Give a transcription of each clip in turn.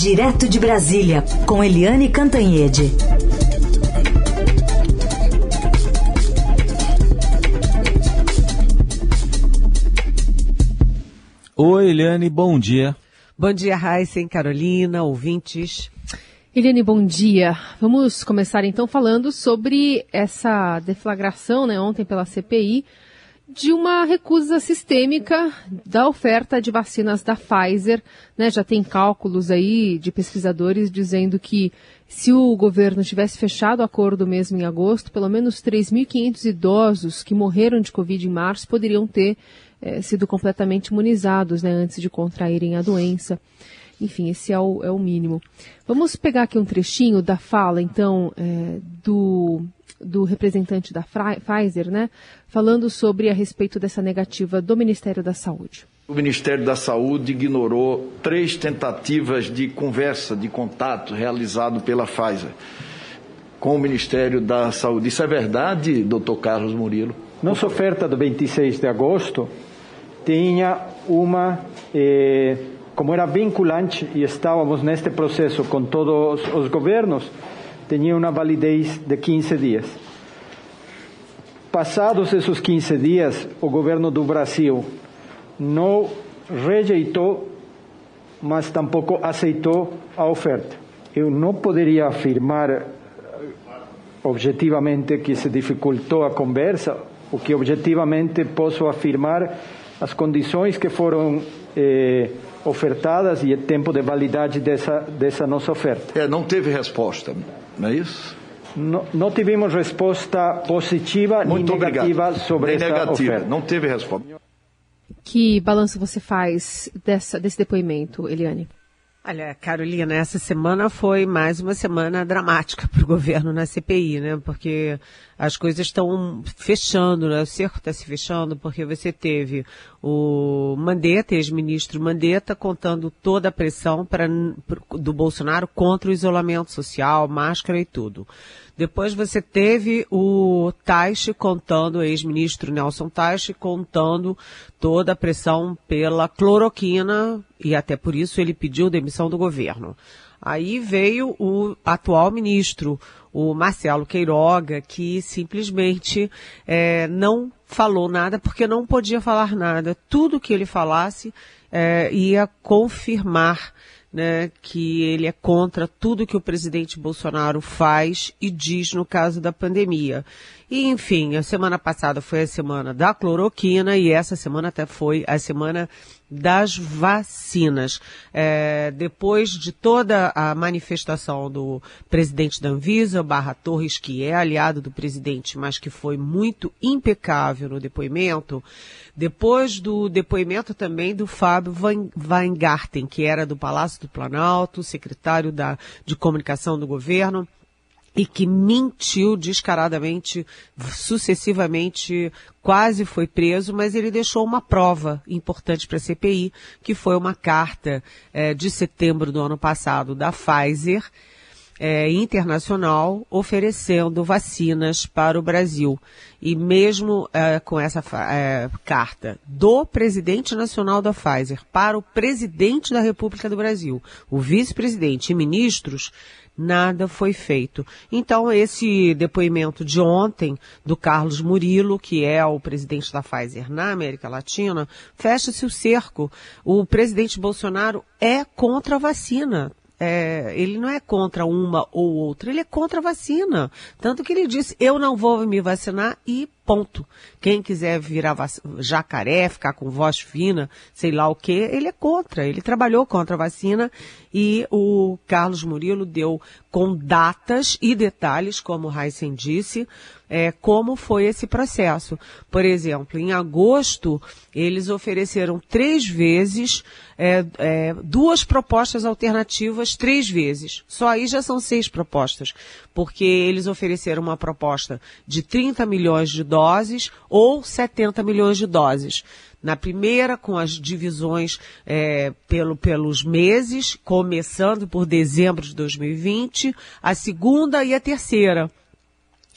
Direto de Brasília, com Eliane Cantanhede. Oi, Eliane, bom dia. Bom dia, Raíssen, Carolina, ouvintes. Eliane, bom dia. Vamos começar então falando sobre essa deflagração, né, ontem pela CPI, de uma recusa sistêmica da oferta de vacinas da Pfizer. Né? Já tem cálculos aí de pesquisadores dizendo que se o governo tivesse fechado o acordo mesmo em agosto, pelo menos 3.500 idosos que morreram de Covid em março poderiam ter eh, sido completamente imunizados né, antes de contraírem a doença. Enfim, esse é o, é o mínimo. Vamos pegar aqui um trechinho da fala, então, é, do do representante da Pfizer, né, falando sobre a respeito dessa negativa do Ministério da Saúde. O Ministério da Saúde ignorou três tentativas de conversa, de contato realizado pela Pfizer com o Ministério da Saúde. Isso é verdade, doutor Carlos Murilo? Nossa oferta do 26 de agosto tinha uma, eh, como era vinculante e estávamos neste processo com todos os governos, tinha uma validez de 15 dias. Passados esses 15 dias, o governo do Brasil não rejeitou, mas tampouco aceitou a oferta. Eu não poderia afirmar eh, objetivamente que se dificultou a conversa, o que objetivamente posso afirmar as condições que foram eh, ofertadas e o tempo de validade dessa, dessa nossa oferta. É, não teve resposta não é isso? Não, não tivemos resposta positiva Muito nem negativa obrigado. sobre nem essa negativa. oferta. Não teve resposta. Que balanço você faz dessa, desse depoimento, Eliane? Olha, Carolina, essa semana foi mais uma semana dramática para o governo na CPI, né? Porque as coisas estão fechando, né? O cerco está se fechando porque você teve o Mandetta, ex-ministro Mandetta, contando toda a pressão pra, do Bolsonaro contra o isolamento social, máscara e tudo. Depois você teve o Taixe contando, o ex-ministro Nelson Taixe contando toda a pressão pela cloroquina e até por isso ele pediu demissão do governo. Aí veio o atual ministro, o Marcelo Queiroga, que simplesmente é, não falou nada porque não podia falar nada. Tudo que ele falasse é, ia confirmar né, que ele é contra tudo que o presidente Bolsonaro faz e diz no caso da pandemia. E, enfim, a semana passada foi a semana da cloroquina e essa semana até foi a semana das vacinas. É, depois de toda a manifestação do presidente da Anvisa, Barra Torres, que é aliado do presidente, mas que foi muito impecável no depoimento, depois do depoimento também do Fábio Weingarten, que era do Palácio do Planalto, secretário da, de comunicação do governo, e que mentiu descaradamente, sucessivamente, quase foi preso, mas ele deixou uma prova importante para a CPI, que foi uma carta é, de setembro do ano passado da Pfizer, é, internacional oferecendo vacinas para o Brasil. E mesmo é, com essa é, carta do presidente nacional da Pfizer para o presidente da República do Brasil, o vice-presidente e ministros, nada foi feito. Então, esse depoimento de ontem do Carlos Murilo, que é o presidente da Pfizer na América Latina, fecha-se o cerco. O presidente Bolsonaro é contra a vacina. É, ele não é contra uma ou outra, ele é contra a vacina. Tanto que ele disse, eu não vou me vacinar e ponto. Quem quiser virar jacaré, ficar com voz fina, sei lá o que, ele é contra. Ele trabalhou contra a vacina e o Carlos Murilo deu com datas e detalhes, como o Heisen disse, é, como foi esse processo. Por exemplo, em agosto, eles ofereceram três vezes, é, é, duas propostas alternativas, três vezes. Só aí já são seis propostas, porque eles ofereceram uma proposta de 30 milhões de doses ou 70 milhões de doses. Na primeira, com as divisões é, pelo, pelos meses, começando por dezembro de 2020, a segunda e a terceira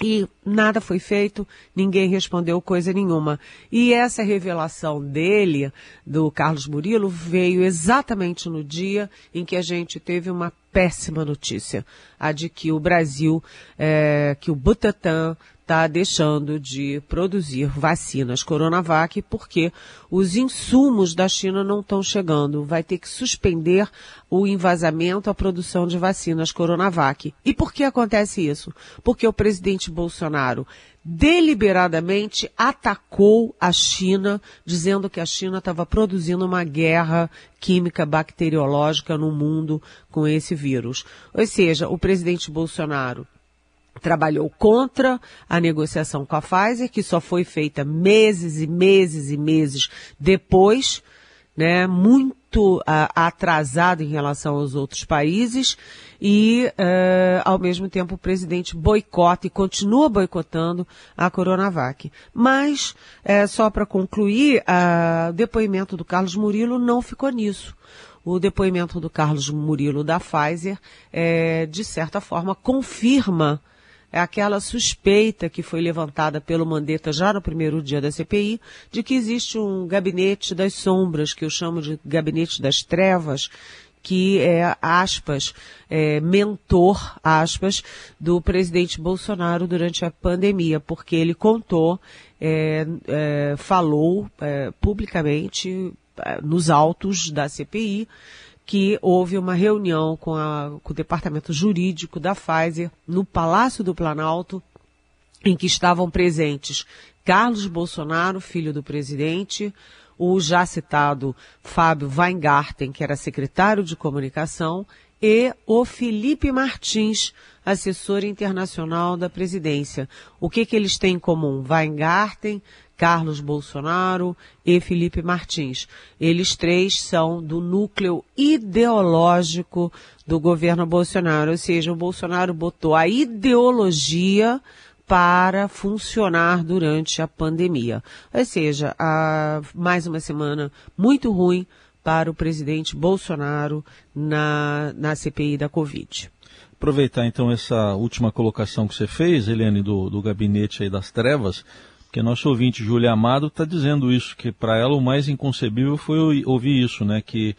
E nada foi feito, ninguém respondeu coisa nenhuma. E essa revelação dele, do Carlos Murilo, veio exatamente no dia em que a gente teve uma péssima notícia, a de que o Brasil, é, que o Butantan está deixando de produzir vacinas Coronavac porque os insumos da China não estão chegando. Vai ter que suspender o envasamento, a produção de vacinas Coronavac. E por que acontece isso? Porque o presidente Bolsonaro deliberadamente atacou a China, dizendo que a China estava produzindo uma guerra química bacteriológica no mundo com esse vírus. Ou seja, o presidente Bolsonaro trabalhou contra a negociação com a Pfizer, que só foi feita meses e meses e meses depois, né, muito uh, atrasado em relação aos outros países, e uh, ao mesmo tempo o presidente boicota e continua boicotando a Coronavac. Mas, uh, só para concluir, o depoimento do Carlos Murilo não ficou nisso o depoimento do Carlos Murilo da Pfizer, é, de certa forma, confirma é aquela suspeita que foi levantada pelo Mandetta já no primeiro dia da CPI, de que existe um gabinete das sombras, que eu chamo de gabinete das trevas, que é, aspas, é, mentor, aspas, do presidente Bolsonaro durante a pandemia, porque ele contou, é, é, falou é, publicamente é, nos autos da CPI, que houve uma reunião com, a, com o departamento jurídico da Pfizer no Palácio do Planalto, em que estavam presentes Carlos Bolsonaro, filho do presidente, o já citado Fábio Weingarten, que era secretário de comunicação, e o Felipe Martins, assessor internacional da presidência. O que, que eles têm em comum? Weingarten Carlos Bolsonaro e Felipe Martins. Eles três são do núcleo ideológico do governo Bolsonaro, ou seja, o Bolsonaro botou a ideologia para funcionar durante a pandemia. Ou seja, a, mais uma semana muito ruim para o presidente Bolsonaro na, na CPI da Covid. Aproveitar então essa última colocação que você fez, Helene, do, do gabinete aí das trevas, que nosso ouvinte Júlia Amado está dizendo isso, que para ela o mais inconcebível foi ouvir isso, né? Que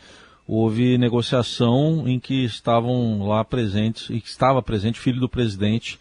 houve negociação em que estavam lá presentes, e que estava presente filho do presidente,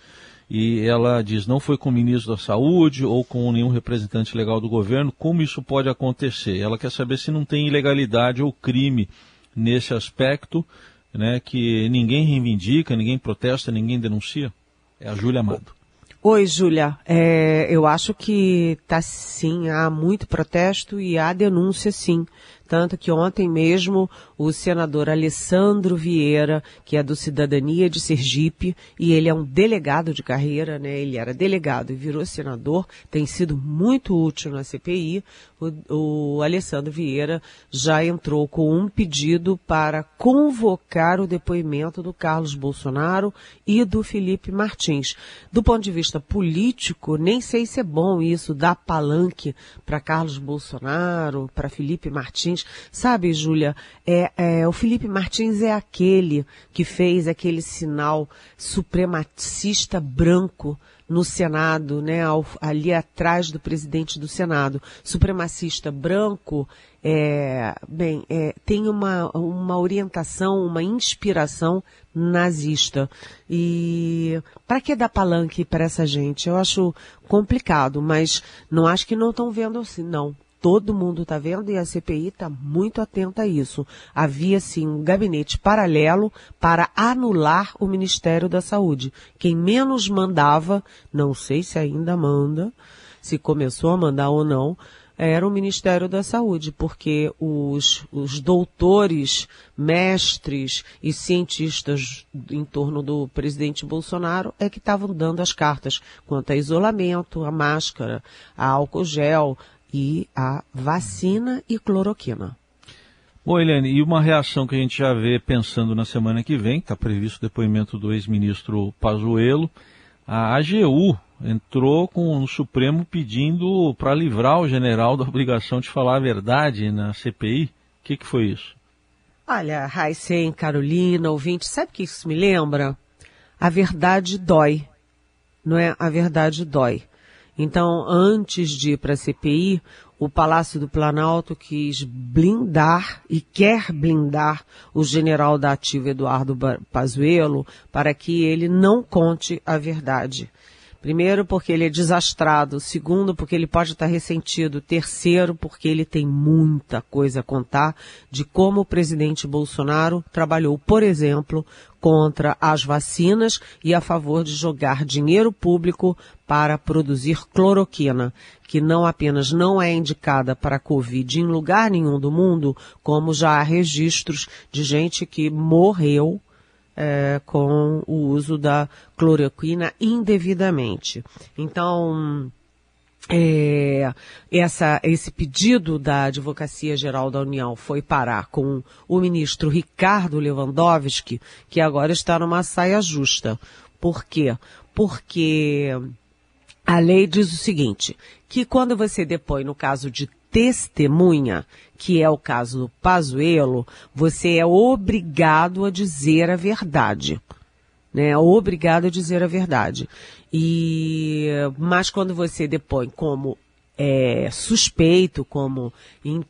e ela diz, não foi com o ministro da Saúde ou com nenhum representante legal do governo, como isso pode acontecer? Ela quer saber se não tem ilegalidade ou crime nesse aspecto, né, que ninguém reivindica, ninguém protesta, ninguém denuncia. É a Júlia Amado. Oi, Júlia. É, eu acho que tá sim, há muito protesto e há denúncia sim. Tanto que ontem mesmo o senador Alessandro Vieira, que é do Cidadania de Sergipe, e ele é um delegado de carreira, né? Ele era delegado e virou senador, tem sido muito útil na CPI. O, o Alessandro Vieira já entrou com um pedido para convocar o depoimento do Carlos Bolsonaro e do Felipe Martins. Do ponto de vista político, nem sei se é bom isso, dar palanque para Carlos Bolsonaro, para Felipe Martins Sabe, Júlia, é, é, o Felipe Martins é aquele que fez aquele sinal supremacista branco no Senado, né, ao, ali atrás do presidente do Senado. Supremacista branco, é, bem, é, tem uma, uma orientação, uma inspiração nazista. E para que dar palanque para essa gente? Eu acho complicado, mas não acho que não estão vendo assim, não todo mundo está vendo e a CPI está muito atenta a isso. Havia sim um gabinete paralelo para anular o Ministério da Saúde. Quem menos mandava, não sei se ainda manda, se começou a mandar ou não, era o Ministério da Saúde, porque os, os doutores, mestres e cientistas em torno do presidente Bolsonaro é que estavam dando as cartas quanto a isolamento, a máscara, a álcool gel, e a vacina e cloroquina. Bom, Eliane, e uma reação que a gente já vê pensando na semana que vem, está previsto o depoimento do ex-ministro Pazuello, a AGU entrou com o Supremo pedindo para livrar o general da obrigação de falar a verdade na CPI. O que, que foi isso? Olha, Raicen, Carolina, ouvinte, sabe o que isso me lembra? A verdade dói. não é? A verdade dói. Então, antes de ir para a CPI, o Palácio do Planalto quis blindar e quer blindar o general da ativa Eduardo Pazuello para que ele não conte a verdade. Primeiro, porque ele é desastrado. Segundo, porque ele pode estar ressentido. Terceiro, porque ele tem muita coisa a contar de como o presidente Bolsonaro trabalhou, por exemplo, contra as vacinas e a favor de jogar dinheiro público para produzir cloroquina, que não apenas não é indicada para a Covid em lugar nenhum do mundo, como já há registros de gente que morreu é, com o uso da cloroquina indevidamente. Então, é, essa, esse pedido da Advocacia Geral da União foi parar com o ministro Ricardo Lewandowski, que agora está numa saia justa. Por quê? Porque a lei diz o seguinte, que quando você depõe no caso de testemunha, que é o caso do Pazuello, você é obrigado a dizer a verdade. Né, obrigado a dizer a verdade. E, mas quando você depõe como é, suspeito, como,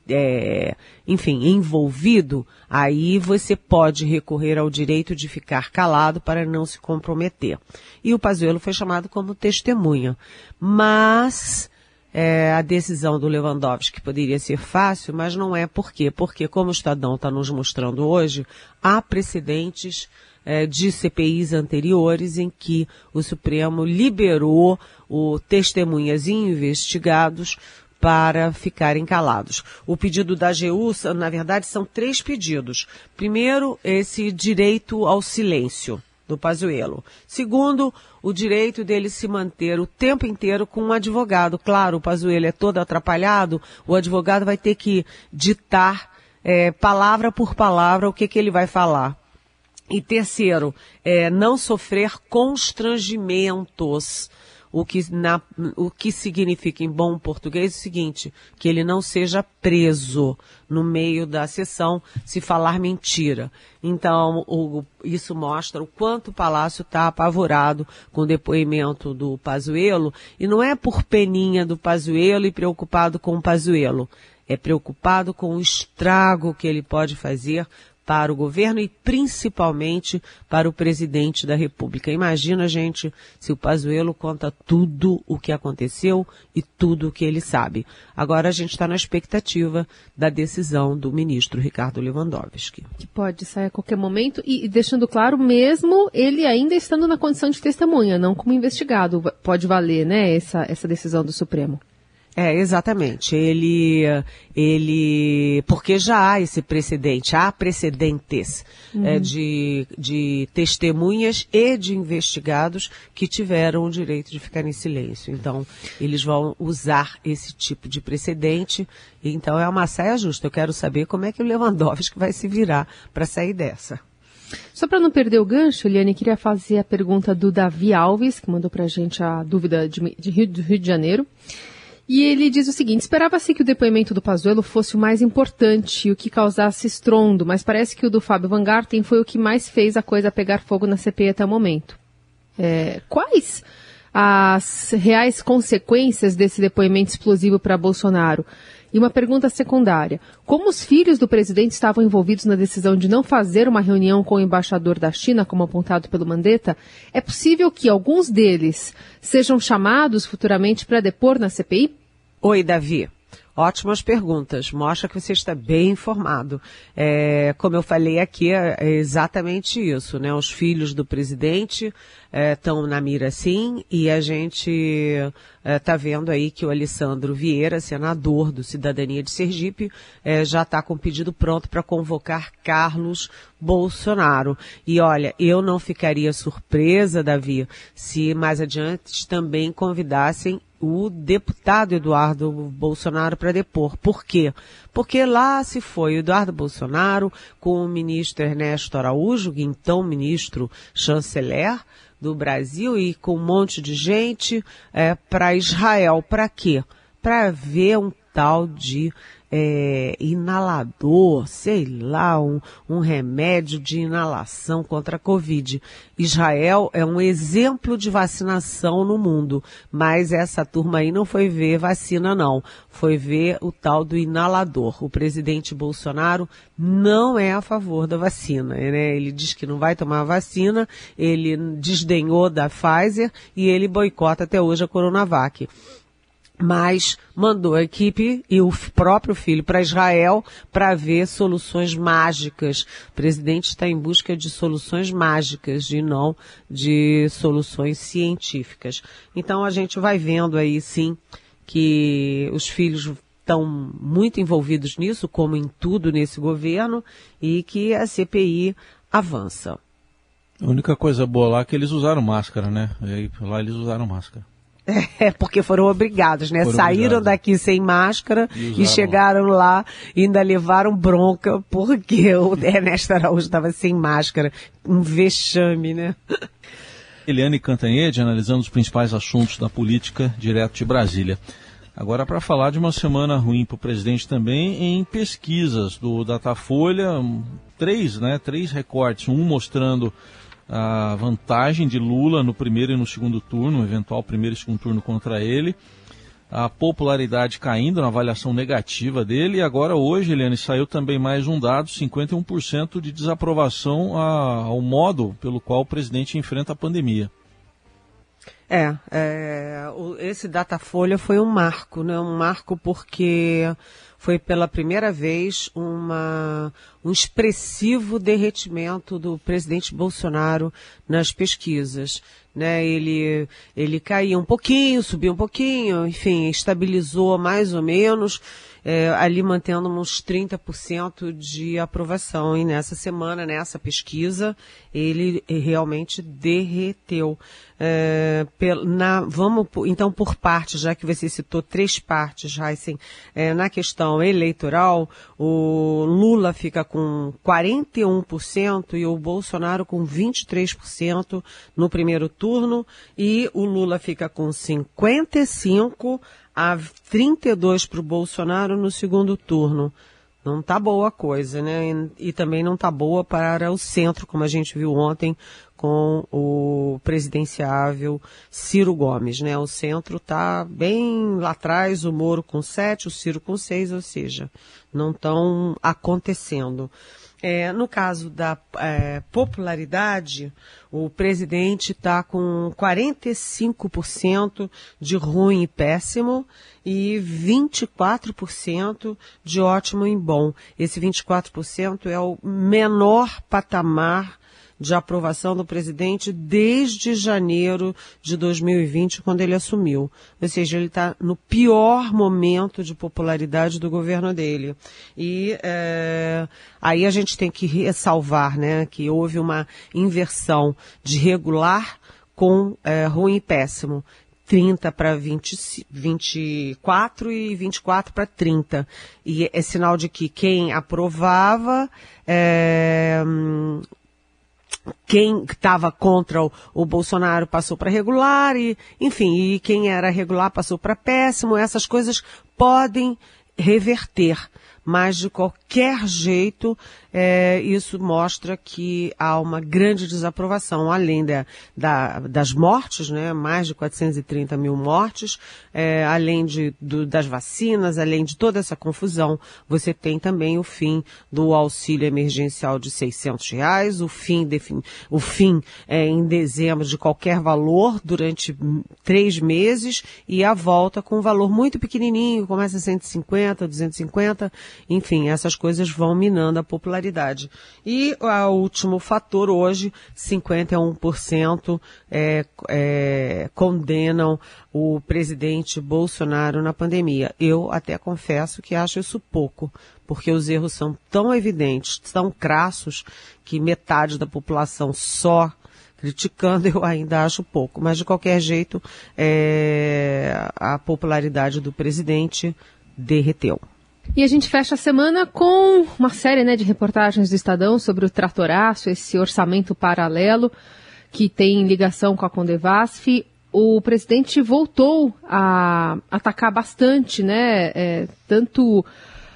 é, enfim, envolvido, aí você pode recorrer ao direito de ficar calado para não se comprometer. E o Pazuello foi chamado como testemunha. Mas é, a decisão do Lewandowski poderia ser fácil, mas não é por quê? Porque, como o Estadão está nos mostrando hoje, há precedentes é, de CPIs anteriores em que o Supremo liberou o testemunhas e investigados para ficarem calados. O pedido da AGU, na verdade, são três pedidos. Primeiro, esse direito ao silêncio do Pazuello. Segundo, o direito dele se manter o tempo inteiro com um advogado. Claro, o Pazuello é todo atrapalhado, o advogado vai ter que ditar é, palavra por palavra o que, que ele vai falar. E terceiro, é, não sofrer constrangimentos o que, na, o que significa em bom português é o seguinte, que ele não seja preso no meio da sessão se falar mentira. Então, o, isso mostra o quanto o Palácio está apavorado com o depoimento do Pazuello, e não é por peninha do Pazuello e preocupado com o Pazuello, é preocupado com o estrago que ele pode fazer para o governo e principalmente para o presidente da República. Imagina, gente, se o Pazuello conta tudo o que aconteceu e tudo o que ele sabe. Agora a gente está na expectativa da decisão do ministro Ricardo Lewandowski. Que pode sair a qualquer momento e deixando claro, mesmo ele ainda estando na condição de testemunha, não como investigado, pode valer, né, essa, essa decisão do Supremo. É, exatamente. Ele, ele, porque já há esse precedente, há precedentes uhum. é, de, de testemunhas e de investigados que tiveram o direito de ficar em silêncio. Então, eles vão usar esse tipo de precedente. Então, é uma saia justa. Eu quero saber como é que o Lewandowski vai se virar para sair dessa. Só para não perder o gancho, Eliane, queria fazer a pergunta do Davi Alves, que mandou para a gente a dúvida de, de Rio, do Rio de Janeiro. E ele diz o seguinte: esperava-se que o depoimento do Pazuello fosse o mais importante e o que causasse estrondo, mas parece que o do Fábio Van Garten foi o que mais fez a coisa pegar fogo na CPI até o momento. É, quais as reais consequências desse depoimento explosivo para Bolsonaro? E uma pergunta secundária: como os filhos do presidente estavam envolvidos na decisão de não fazer uma reunião com o embaixador da China, como apontado pelo Mandetta, é possível que alguns deles sejam chamados futuramente para depor na CPI? Oi, Davi. Ótimas perguntas. Mostra que você está bem informado. É, como eu falei aqui, é, é exatamente isso, né? Os filhos do presidente estão é, na mira sim, e a gente está é, vendo aí que o Alessandro Vieira, senador do Cidadania de Sergipe, é, já está com pedido pronto para convocar Carlos Bolsonaro. E olha, eu não ficaria surpresa, Davi, se mais adiante também convidassem o deputado Eduardo Bolsonaro para depor. Por quê? Porque lá se foi Eduardo Bolsonaro com o ministro Ernesto Araújo, então ministro chanceler do Brasil, e com um monte de gente é, para Israel. Para quê? Para ver um tal de é, inalador, sei lá, um, um remédio de inalação contra a Covid. Israel é um exemplo de vacinação no mundo, mas essa turma aí não foi ver vacina, não. Foi ver o tal do inalador. O presidente Bolsonaro não é a favor da vacina. Né? Ele diz que não vai tomar a vacina, ele desdenhou da Pfizer e ele boicota até hoje a Coronavac mas mandou a equipe e o próprio filho para Israel para ver soluções mágicas. O presidente está em busca de soluções mágicas e não de soluções científicas. Então a gente vai vendo aí sim que os filhos estão muito envolvidos nisso, como em tudo nesse governo, e que a CPI avança. A única coisa boa lá é que eles usaram máscara, né? Lá eles usaram máscara. É, porque foram obrigados, né? Foram Saíram daqui sem máscara e, e chegaram lá e ainda levaram bronca porque o Ernesto Araújo estava sem máscara. Um vexame, né? Eliane Cantanhede analisando os principais assuntos da política direto de Brasília. Agora para falar de uma semana ruim para o presidente também em pesquisas do Datafolha, três, né? Três recortes, um mostrando a vantagem de Lula no primeiro e no segundo turno, eventual primeiro e segundo turno contra ele, a popularidade caindo na avaliação negativa dele, e agora hoje, Eliane, saiu também mais um dado, 51% de desaprovação a, ao modo pelo qual o presidente enfrenta a pandemia. É, é esse Datafolha foi um marco, né? Um marco porque foi pela primeira vez uma, um expressivo derretimento do presidente Bolsonaro nas pesquisas. Né? Ele, ele caía um pouquinho, subia um pouquinho, enfim, estabilizou mais ou menos é, ali mantendo uns 30% de aprovação. E nessa semana, nessa pesquisa, ele realmente derreteu. É, na, vamos então por partes, já que você citou três partes, Heisen, é, na questão eleitoral, o Lula fica com 41% e o Bolsonaro com 23% no primeiro turno e o Lula fica com 55% a 32 para o Bolsonaro no segundo turno. Não está boa a coisa, né? E, e, também não está boa para o centro, como a gente viu ontem com o presidenciável Ciro Gomes, né? O centro está bem lá atrás, o Moro com sete, o Ciro com seis, ou seja, não estão acontecendo. É, no caso da é, popularidade, o presidente está com 45% de ruim e péssimo e 24% de ótimo e bom. Esse 24% é o menor patamar de aprovação do presidente desde janeiro de 2020, quando ele assumiu. Ou seja, ele está no pior momento de popularidade do governo dele. E é, aí a gente tem que ressalvar né, que houve uma inversão de regular com é, ruim e péssimo. 30 para 24 e 24 para 30. E é sinal de que quem aprovava é, quem estava contra o, o, Bolsonaro passou para regular e, enfim, e quem era regular passou para péssimo. Essas coisas podem reverter, mas de qualquer jeito é, isso mostra que há uma grande desaprovação, além da, da, das mortes, né, mais de 430 mil mortes, é, além de, do, das vacinas, além de toda essa confusão, você tem também o fim do auxílio emergencial de 600 reais, o fim, o fim é, em dezembro de qualquer valor durante três meses e a volta com um valor muito pequenininho, começa a 150, 250, enfim, essas coisas vão minando a popularidade. E o último fator hoje, 51% é, é, condenam o presidente Bolsonaro na pandemia. Eu até confesso que acho isso pouco, porque os erros são tão evidentes, tão crassos, que metade da população só criticando eu ainda acho pouco, mas de qualquer jeito é, a popularidade do presidente derreteu. E a gente fecha a semana com uma série né, de reportagens do Estadão sobre o tratoraço, esse orçamento paralelo que tem ligação com a Condevasf. O presidente voltou a atacar bastante, né, é, tanto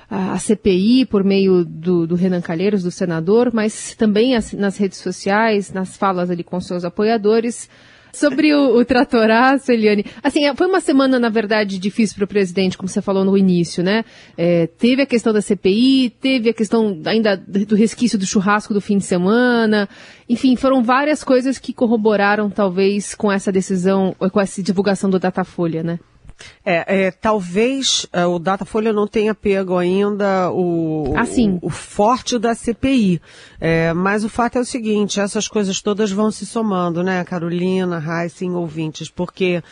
a CPI por meio do, do, Renan Calheiros, do senador, mas também as, nas redes sociais, nas falas ali com seus apoiadores. Sobre o, o tratoraço, Eliane, assim, é, foi uma semana, na verdade, difícil para o presidente, como você falou no início, né? É, teve a questão da CPI, teve a questão ainda do resquício do churrasco do fim de semana, enfim, foram várias coisas que corroboraram, talvez, com essa decisão, com essa divulgação do Datafolha, né? É, é, talvez é, o Datafolha não tenha pego ainda o, ah, o, o, forte da CPI. É, mas o fato é o seguinte, essas coisas todas vão se somando, né, Carolina, Heissing, ouvintes, porque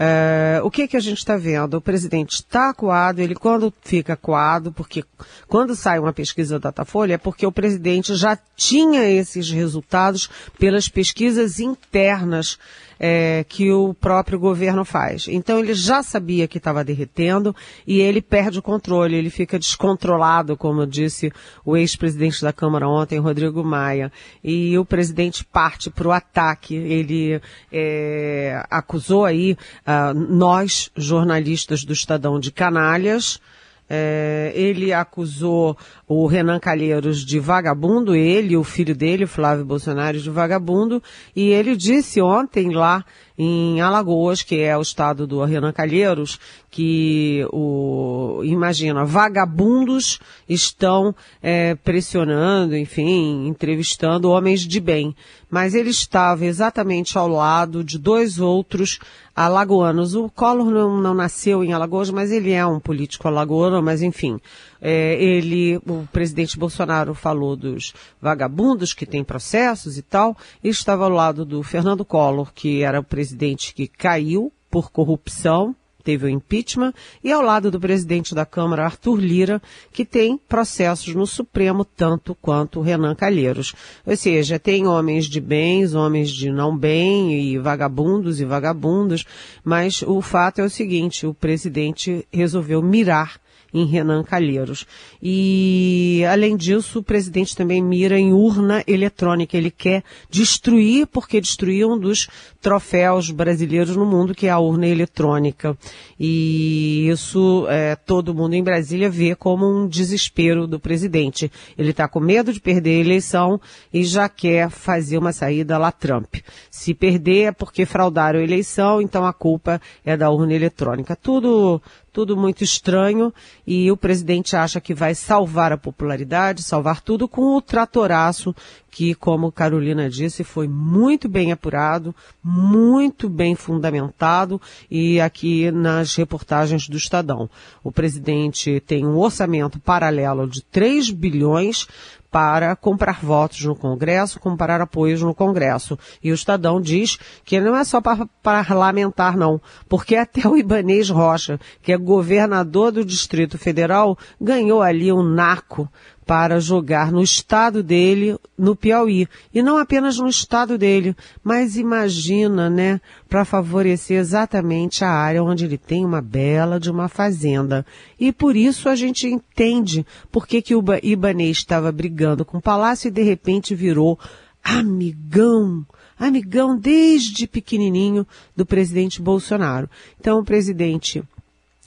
é, o que que a gente está vendo? O presidente está acuado, ele quando fica acuado, porque quando sai uma pesquisa da Datafolha é porque o presidente já tinha esses resultados pelas pesquisas internas é, que o próprio governo faz. Então ele já sabia que estava derretendo e ele perde o controle, ele fica descontrolado, como disse o ex-presidente da Câmara ontem, Rodrigo Maia. E o presidente parte para o ataque. Ele é, acusou aí uh, nós, jornalistas do Estadão, de canalhas. É, ele acusou o Renan Calheiros de vagabundo, ele o filho dele, Flávio Bolsonaro, de vagabundo, e ele disse ontem lá em Alagoas, que é o estado do Renan Calheiros, que o, imagina, vagabundos estão é, pressionando, enfim, entrevistando homens de bem. Mas ele estava exatamente ao lado de dois outros alagoanos. O Collor não, não nasceu em Alagoas, mas ele é um político alagoano, mas enfim, é, ele, o presidente Bolsonaro falou dos vagabundos que têm processos e tal, e estava ao lado do Fernando Collor, que era o presidente que caiu por corrupção, teve o impeachment, e ao lado do presidente da Câmara, Arthur Lira, que tem processos no Supremo tanto quanto Renan Calheiros. Ou seja, tem homens de bens, homens de não bem, e vagabundos e vagabundas, mas o fato é o seguinte, o presidente resolveu mirar em Renan Calheiros. E, além disso, o presidente também mira em urna eletrônica. Ele quer destruir, porque destruiu um dos troféus brasileiros no mundo, que é a urna eletrônica. E isso é, todo mundo em Brasília vê como um desespero do presidente. Ele está com medo de perder a eleição e já quer fazer uma saída lá Trump. Se perder é porque fraudaram a eleição, então a culpa é da urna eletrônica. Tudo tudo muito estranho e o presidente acha que vai salvar a popularidade, salvar tudo com o tratoraço que, como Carolina disse, foi muito bem apurado, muito bem fundamentado e aqui nas reportagens do Estadão. O presidente tem um orçamento paralelo de 3 bilhões para comprar votos no Congresso, comprar apoios no Congresso. E o Estadão diz que não é só para parlamentar, não, porque até o Ibanês Rocha, que é governador do Distrito Federal, ganhou ali um naco para jogar no estado dele, no Piauí. E não apenas no estado dele, mas imagina, né, para favorecer exatamente a área onde ele tem uma bela de uma fazenda. E por isso a gente entende por que, que o Ibanês estava brigando com o Palácio e de repente virou amigão amigão desde pequenininho do presidente Bolsonaro. Então o presidente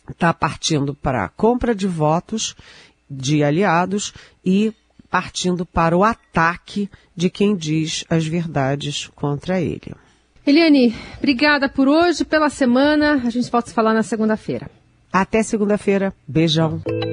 está partindo para a compra de votos de aliados e partindo para o ataque de quem diz as verdades contra ele. Eliane, obrigada por hoje, pela semana. A gente volta a falar na segunda-feira. Até segunda-feira. Beijão.